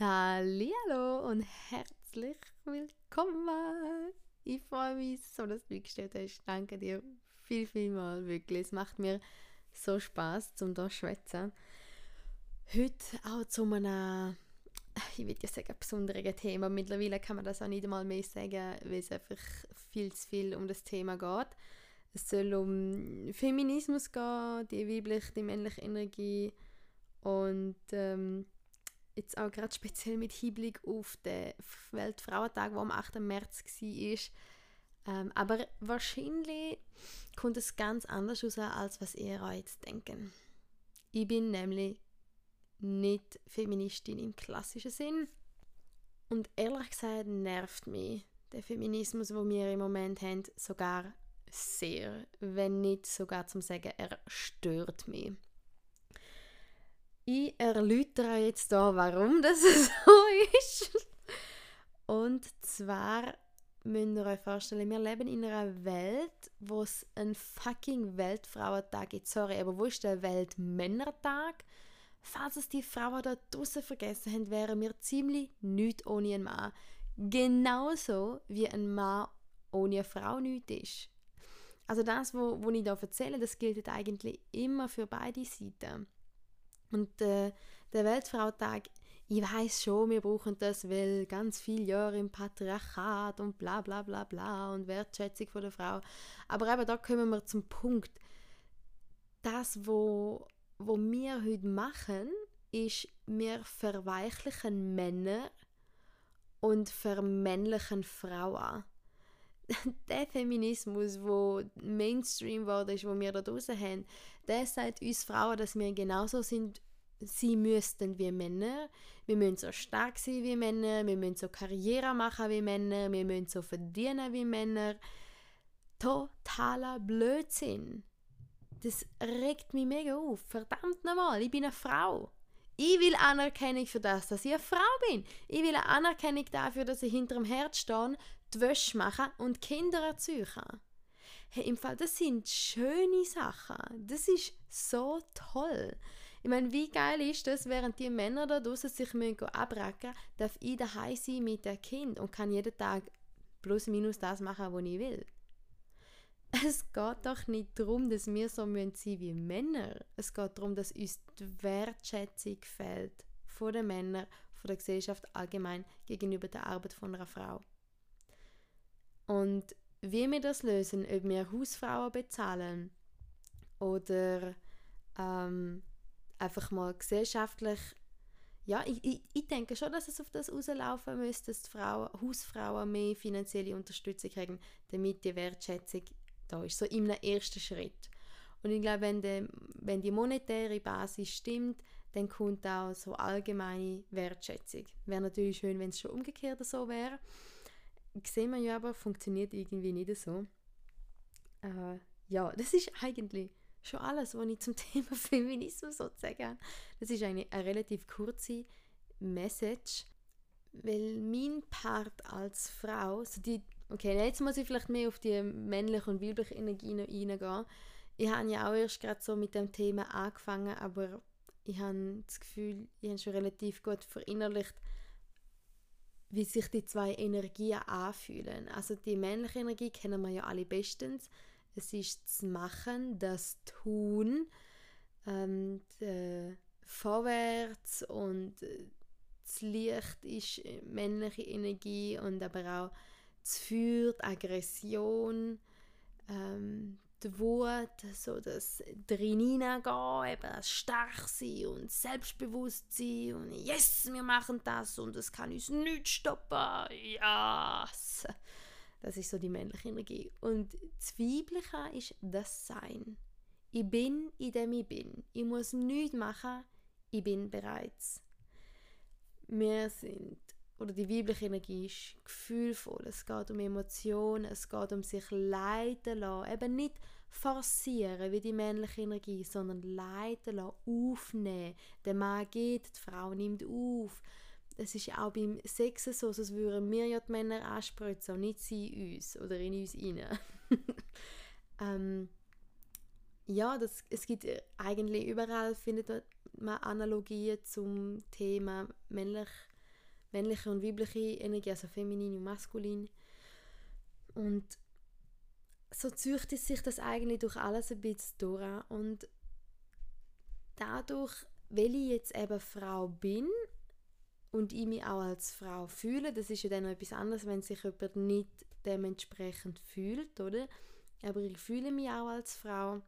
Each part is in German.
Hallo und herzlich willkommen. Ich freue mich so, dass du gestellt hast. Danke dir viel, viel mal wirklich. Es macht mir so Spaß, zum da schwätzen. Heute auch zu einem, ich würde ja sagen, besonderen Thema. Mittlerweile kann man das auch nicht einmal mehr sagen, weil es einfach viel zu viel um das Thema geht. Es soll um Feminismus gehen, die weibliche, die männliche Energie und ähm, jetzt auch gerade speziell mit Hinblick auf den Weltfrauentag, der am 8. März war. Ähm, aber wahrscheinlich kommt es ganz anders aus, als was ihr jetzt denken. Ich bin nämlich nicht Feministin im klassischen Sinn. Und ehrlich gesagt nervt mich der Feminismus, wo wir im Moment haben, sogar sehr. Wenn nicht sogar zum Sagen, er stört mich. Ich erläutere jetzt da, warum das so ist. Und zwar müsst ihr euch vorstellen, wir leben in einer Welt, wo es einen fucking Weltfrauentag gibt. Sorry, aber wo ist der Weltmännertag? Falls es die Frauen da draußen vergessen haben, wären wir ziemlich nichts ohne einen Mann. Genauso wie ein Mann ohne eine Frau nichts ist. Also das, was wo, wo ich da erzähle, das gilt eigentlich immer für beide Seiten. Und äh, der Weltfrauentag, ich weiß schon, wir brauchen das, weil ganz viele Jahre im Patriarchat und bla bla bla bla und Wertschätzung von der Frau. Aber eben da kommen wir zum Punkt. Das, wo, wo wir heute machen, ist, wir verweichlichen Männer und vermännlichen Frauen. der Feminismus, wo Mainstream war, ist, wo wir da draußen haben, der sagt uns Frauen, dass wir genauso sind, sie müssten wie Männer. Wir müssen so stark sein wie Männer, wir müssen so Karriere machen wie Männer, wir müssen so verdienen wie Männer. Totaler Blödsinn. Das regt mich mega auf. Verdammt nochmal, ich bin eine Frau. Ich will Anerkennung für das, dass ich eine Frau bin. Ich will Anerkennung dafür, dass ich hinter dem Herz stehe, die Wäsche machen und Kinder erzeugen. Hey, im Fall, das sind schöne Sachen. Das ist so toll. Ich meine, wie geil ist das, während die Männer da draußen sich abracken darf ich daheim sein mit dem Kind und kann jeden Tag plus minus das machen, was ich will. Es geht doch nicht darum, dass wir so sein müssen wie Männer. Es geht darum, dass uns die Wertschätzung fehlt von den Männern, von der Gesellschaft allgemein gegenüber der Arbeit von einer Frau. Und wie wir das lösen, ob wir Hausfrauen bezahlen oder ähm, einfach mal gesellschaftlich ja, ich, ich, ich, denke schon, dass es auf das rauslaufen müsste, dass die Frauen, Hausfrauen mehr finanzielle Unterstützung kriegen, damit die Wertschätzung da ist, so im ersten Schritt. Und ich glaube, wenn, de, wenn die monetäre Basis stimmt, dann kommt auch so allgemeine Wertschätzung. Wäre natürlich schön, wenn es schon umgekehrt so wäre sehen wir ja aber, funktioniert irgendwie nicht so. Äh, ja, das ist eigentlich schon alles, was ich zum Thema Feminismus sozusagen Das ist eine, eine relativ kurze Message, weil mein Part als Frau, so die, okay, jetzt muss ich vielleicht mehr auf die männliche und weibliche Energie eingehen. Ich habe ja auch erst gerade so mit dem Thema angefangen, aber ich habe das Gefühl, ich habe schon relativ gut verinnerlicht, wie sich die zwei Energien anfühlen. Also die männliche Energie kennen wir ja alle bestens. Es ist das Machen, das Tun, ähm, vorwärts und äh, das Licht ist männliche Energie und aber auch das Feuer, die Aggression, ähm, die Wut, so das drin hineingehen, eben das stark sein und selbstbewusst sein und yes, wir machen das und es kann uns nicht stoppen, yes. Das ist so die männliche Energie. Und das Weibliche ist das Sein. Ich bin, in dem ich bin. Ich muss nichts machen, ich bin bereits. Wir sind oder die weibliche Energie ist gefühlvoll. Es geht um Emotionen, es geht um sich leiten lassen. Eben nicht forcieren wie die männliche Energie, sondern leiten lassen, aufnehmen. Der Mann geht, die Frau nimmt auf. Es ist auch beim Sex so, als würden wir ja die Männer anspritzen und nicht sie uns oder in uns rein. ähm, ja, das, es gibt eigentlich überall, findet man Analogien zum Thema männlich männliche und weibliche Energie, also feminin und maskulin. Und so züchtet sich das eigentlich durch alles ein bisschen durch. Und dadurch, weil ich jetzt eben Frau bin und ich mich auch als Frau fühle, das ist ja dann noch etwas anderes, wenn sich jemand nicht dementsprechend fühlt, oder? Aber ich fühle mich auch als Frau.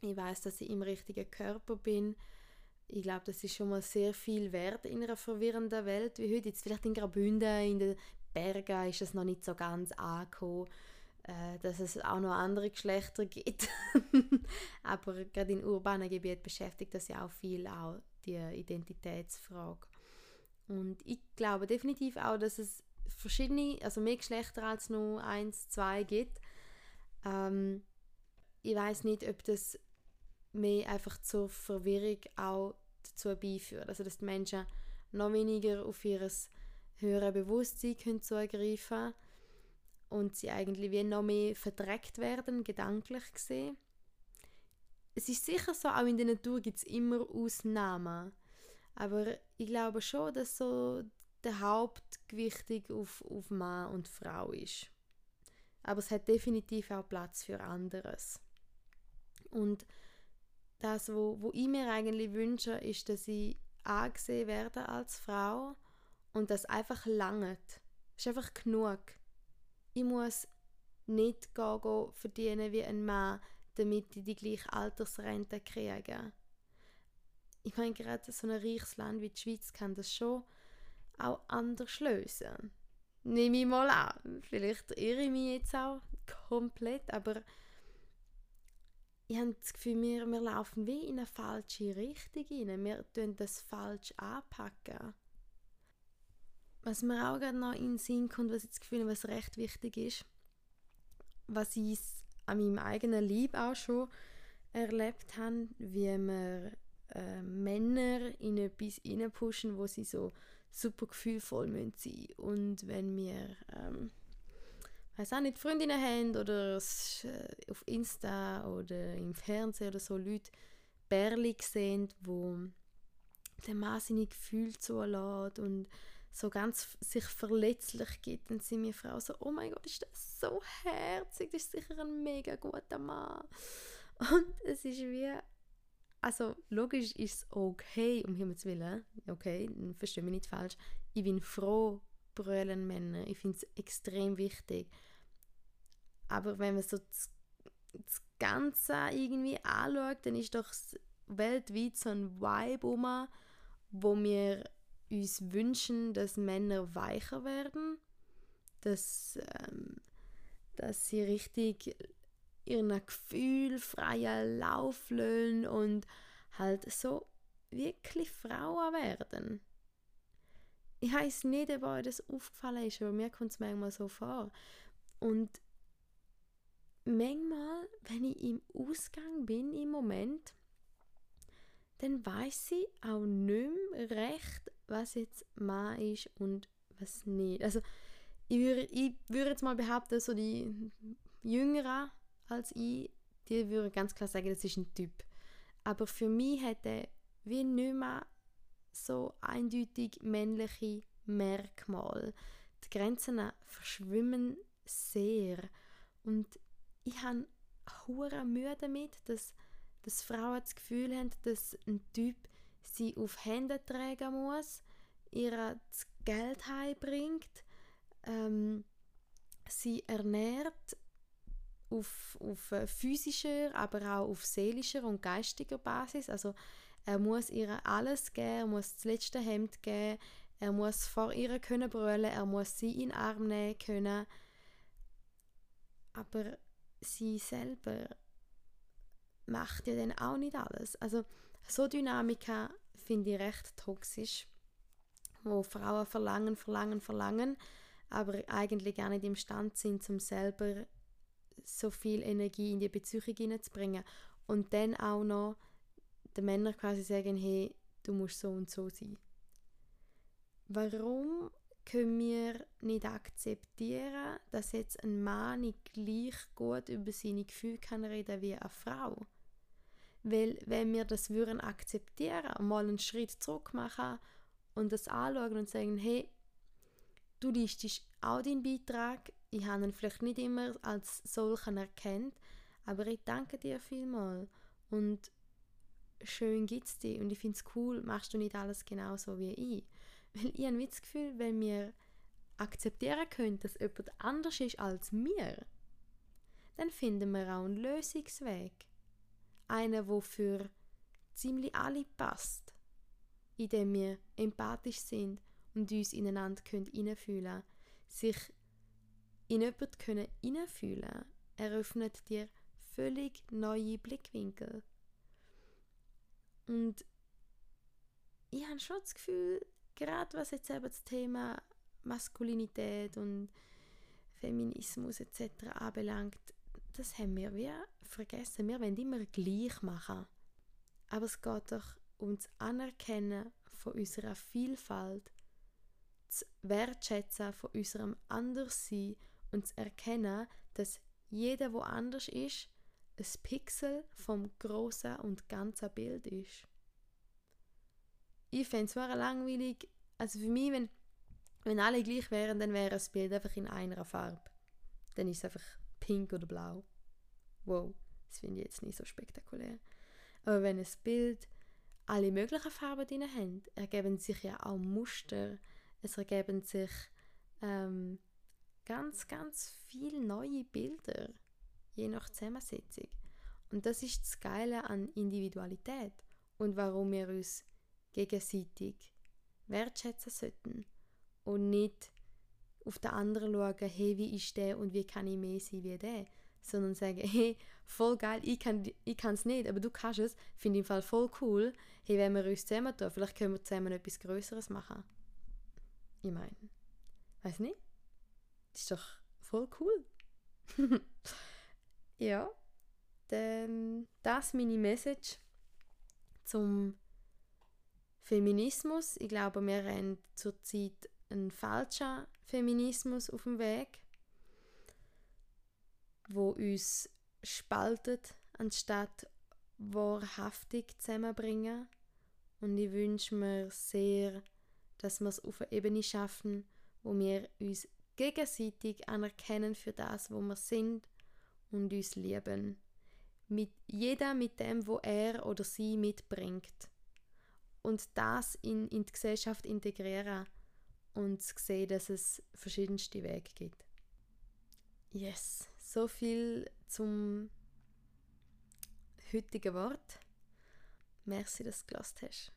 Ich weiß, dass ich im richtigen Körper bin. Ich glaube, das ist schon mal sehr viel wert in einer verwirrenden Welt wie heute. Jetzt vielleicht in Graubünden, in den Bergen ist das noch nicht so ganz angekommen, äh, dass es auch noch andere Geschlechter gibt. Aber gerade in urbanen Gebieten beschäftigt das ja auch viel, auch die Identitätsfrage. Und ich glaube definitiv auch, dass es verschiedene, also mehr Geschlechter als nur eins, zwei gibt. Ähm, ich weiß nicht, ob das mehr einfach zur Verwirrung auch dazu beiführt. Also dass die Menschen noch weniger auf ihr höhere Bewusstsein können zugreifen und sie eigentlich wie noch mehr verdreckt werden, gedanklich gesehen. Es ist sicher so, auch in der Natur gibt es immer Ausnahmen. Aber ich glaube schon, dass so der Hauptgewichtung auf, auf Mann und Frau ist. Aber es hat definitiv auch Platz für anderes. Und das, wo, wo ich mir eigentlich wünsche, ist, dass ich angesehen werde als Frau und das einfach langt. ist einfach genug. Ich muss nicht gehen, gehen verdienen wie ein Mann, damit ich die gleiche Altersrente kriege. Ich meine, gerade so ein reiches Land wie die Schweiz kann das schon auch anders lösen. Nehme ich mal an. Vielleicht irre ich mich jetzt auch komplett, aber ich habe das Gefühl, wir, wir laufen wie in eine falsche Richtung rein. Wir tun das falsch anpacken. Was mir auch gerade noch in den Sinn kommt, was ich das Gefühl habe, was recht wichtig ist, was ich an meinem eigenen Lieb auch schon erlebt habe, wie wir äh, Männer in etwas pushen, wo sie so super gefühlvoll sein müssen. Und wenn wir ähm, weiß auch nicht, Freundinnen haben oder äh, auf Insta oder im Fernsehen oder so Leute Bärli sehen, wo der Mann seine Gefühle zulässt und so ganz sich verletzlich gibt, dann sind wir Frauen so, oh mein Gott, ist das so herzig, das ist sicher ein mega guter Mann. Und es ist wie, also logisch ist es okay, um Himmels Willen, okay, verstehe mich nicht falsch, ich bin froh, brüllen Männer. Ich finde es extrem wichtig. Aber wenn man so das, das Ganze irgendwie anschaut, dann ist doch weltweit so ein Vibe um, wo wir uns wünschen, dass Männer weicher werden, dass, ähm, dass sie richtig ihren Gefühl freien Lauf lassen und halt so wirklich Frauen werden ich weiß nicht, ob euch das aufgefallen ist, aber mir kommt es manchmal so vor. Und manchmal, wenn ich im Ausgang bin im Moment, dann weiß ich auch nicht mehr recht, was jetzt Mann ist und was nicht. Also ich würde, ich würde jetzt mal behaupten, so die Jüngeren als ich, die würden ganz klar sagen, das ist ein Typ. Aber für mich hätte wie nicht mehr so eindeutig männliche Merkmale. Die Grenzen verschwimmen sehr. Und ich habe hohe Mühe damit, dass, dass Frauen das Gefühl haben, dass ein Typ sie auf Hände tragen muss, ihr das Geld heimbringt, ähm, sie ernährt auf, auf physischer, aber auch auf seelischer und geistiger Basis. Also er muss ihr alles geben, er muss das letzte Hemd geben, er muss vor ihr können brüllen, er muss sie in den Arm nehmen können. Aber sie selber macht ja dann auch nicht alles. Also so Dynamika finde ich recht toxisch, wo Frauen verlangen, verlangen, verlangen, aber eigentlich gar nicht imstande sind, um selber so viel Energie in die Beziehung hineinzubringen und dann auch noch den Männern quasi sagen, hey, du musst so und so sein. Warum können wir nicht akzeptieren, dass jetzt ein Mann nicht gleich gut über seine Gefühle kann reden wie eine Frau? Weil wenn wir das würden akzeptieren, mal einen Schritt zurück machen und das anschauen und sagen, hey, du liest auch deinen Beitrag. Ich habe ihn vielleicht nicht immer als solchen erkannt, aber ich danke dir vielmals. Und schön gibt es dich. Und ich finde es cool, machst du nicht alles genauso wie ich. Weil ich habe das Gefühl, wenn wir akzeptieren können, dass jemand anders ist als wir, dann finden wir auch einen Lösungsweg. Einen, der für ziemlich alle passt. Indem wir empathisch sind und uns ineinander hineinfühlen können. Sich in jemanden hineinfühlen eröffnet dir völlig neue Blickwinkel. Und ich habe schon das Gefühl, gerade was jetzt eben das Thema Maskulinität und Feminismus etc. anbelangt, das haben wir wie vergessen. Wir wollen immer gleich machen. Aber es geht doch um das Anerkennen von unserer Vielfalt, das Wertschätzen von unserem Anderssein und zu erkennen, dass jeder, wo anders ist, ein Pixel vom großen und ganzen Bild ist. Ich fände es langweilig, also für mich, wenn, wenn alle gleich wären, dann wäre das Bild einfach in einer Farbe. Dann ist es einfach pink oder blau. Wow, das finde ich jetzt nicht so spektakulär. Aber wenn ein Bild alle möglichen Farben drin hat, ergeben sich ja auch Muster. Es ergeben sich ähm, ganz, ganz viele neue Bilder, je nach Zusammensetzung. Und das ist das Geile an Individualität und warum wir uns gegenseitig wertschätzen sollten und nicht auf den anderen schauen, hey, wie ist der und wie kann ich mehr sein wie der, sondern sagen, hey, voll geil, ich kann es nicht, aber du kannst es, finde ich im Fall voll cool, hey, wenn wir uns zusammen tun, vielleicht können wir zusammen etwas Größeres machen. Ich meine, weiß nicht, das ist doch voll cool. ja, dann das meine Message zum Feminismus. Ich glaube, wir haben zurzeit einen falschen Feminismus auf dem Weg, wo uns spaltet, anstatt wahrhaftig zusammenbringen. Und ich wünsche mir sehr, dass wir es auf einer Ebene schaffen, wo wir uns gegenseitig anerkennen für das, wo wir sind und uns lieben. Mit jeder mit dem, wo er oder sie mitbringt. Und das in, in die Gesellschaft integrieren und sehen, dass es verschiedenste Wege gibt. Yes, so viel zum heutigen Wort. Merci, dass du gelassen hast.